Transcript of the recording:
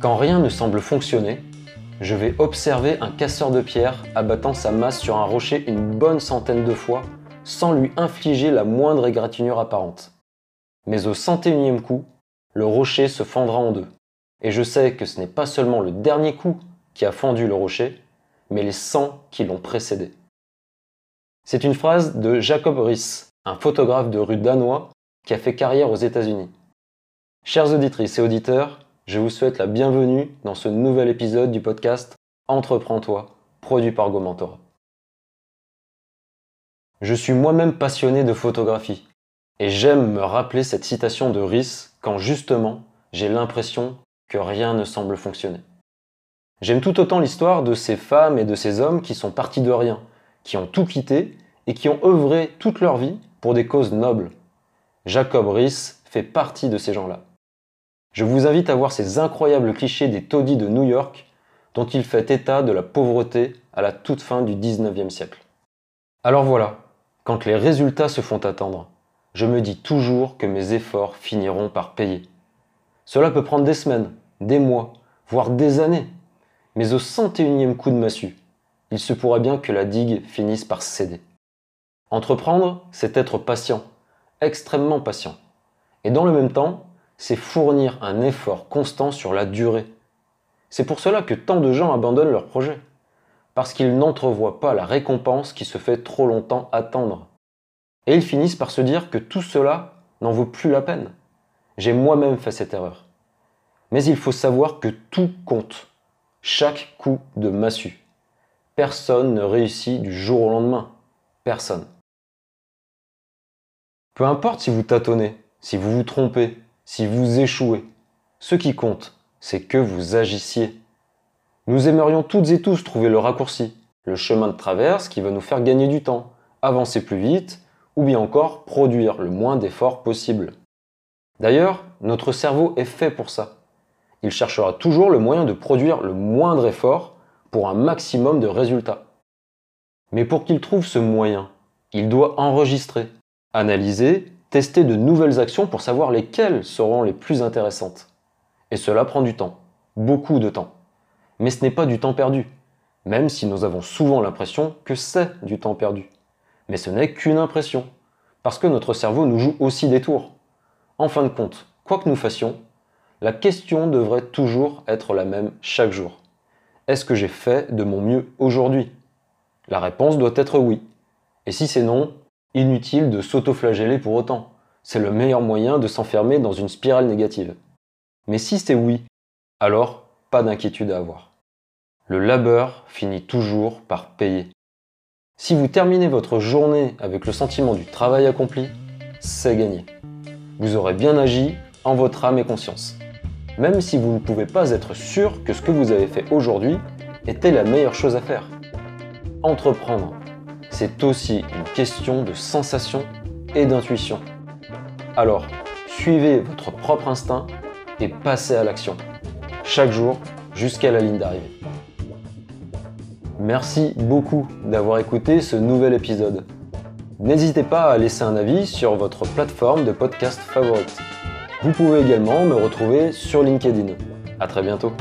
Quand rien ne semble fonctionner, je vais observer un casseur de pierre abattant sa masse sur un rocher une bonne centaine de fois sans lui infliger la moindre égratignure apparente. Mais au 101e coup, le rocher se fendra en deux. Et je sais que ce n'est pas seulement le dernier coup qui a fendu le rocher, mais les 100 qui l'ont précédé. C'est une phrase de Jacob Riis, un photographe de rue danois qui a fait carrière aux États-Unis. Chers auditrices et auditeurs, je vous souhaite la bienvenue dans ce nouvel épisode du podcast Entreprends-toi, produit par Gomentora. Je suis moi-même passionné de photographie et j'aime me rappeler cette citation de Riis quand justement j'ai l'impression que rien ne semble fonctionner. J'aime tout autant l'histoire de ces femmes et de ces hommes qui sont partis de rien, qui ont tout quitté et qui ont œuvré toute leur vie pour des causes nobles. Jacob Riis fait partie de ces gens-là. Je vous invite à voir ces incroyables clichés des taudis de New York dont il fait état de la pauvreté à la toute fin du 19e siècle. Alors voilà, quand les résultats se font attendre, je me dis toujours que mes efforts finiront par payer. Cela peut prendre des semaines, des mois, voire des années. Mais au 101e coup de massue, il se pourrait bien que la digue finisse par céder. Entreprendre, c'est être patient, extrêmement patient. Et dans le même temps, c'est fournir un effort constant sur la durée. C'est pour cela que tant de gens abandonnent leurs projets, parce qu'ils n'entrevoient pas la récompense qui se fait trop longtemps attendre. Et ils finissent par se dire que tout cela n'en vaut plus la peine. J'ai moi-même fait cette erreur. Mais il faut savoir que tout compte. Chaque coup de massue. Personne ne réussit du jour au lendemain. Personne. Peu importe si vous tâtonnez, si vous vous trompez, si vous échouez. Ce qui compte, c'est que vous agissiez. Nous aimerions toutes et tous trouver le raccourci, le chemin de traverse qui va nous faire gagner du temps, avancer plus vite, ou bien encore produire le moins d'efforts possible. D'ailleurs, notre cerveau est fait pour ça. Il cherchera toujours le moyen de produire le moindre effort pour un maximum de résultats. Mais pour qu'il trouve ce moyen, il doit enregistrer, analyser, tester de nouvelles actions pour savoir lesquelles seront les plus intéressantes. Et cela prend du temps, beaucoup de temps. Mais ce n'est pas du temps perdu, même si nous avons souvent l'impression que c'est du temps perdu. Mais ce n'est qu'une impression, parce que notre cerveau nous joue aussi des tours. En fin de compte, quoi que nous fassions, la question devrait toujours être la même chaque jour. Est-ce que j'ai fait de mon mieux aujourd'hui? La réponse doit être oui. Et si c'est non, inutile de s'autoflageller pour autant. C'est le meilleur moyen de s'enfermer dans une spirale négative. Mais si c'est oui, alors pas d'inquiétude à avoir. Le labeur finit toujours par payer. Si vous terminez votre journée avec le sentiment du travail accompli, c'est gagné vous aurez bien agi en votre âme et conscience. Même si vous ne pouvez pas être sûr que ce que vous avez fait aujourd'hui était la meilleure chose à faire. Entreprendre, c'est aussi une question de sensation et d'intuition. Alors, suivez votre propre instinct et passez à l'action. Chaque jour jusqu'à la ligne d'arrivée. Merci beaucoup d'avoir écouté ce nouvel épisode. N'hésitez pas à laisser un avis sur votre plateforme de podcast favorite. Vous pouvez également me retrouver sur LinkedIn. A très bientôt.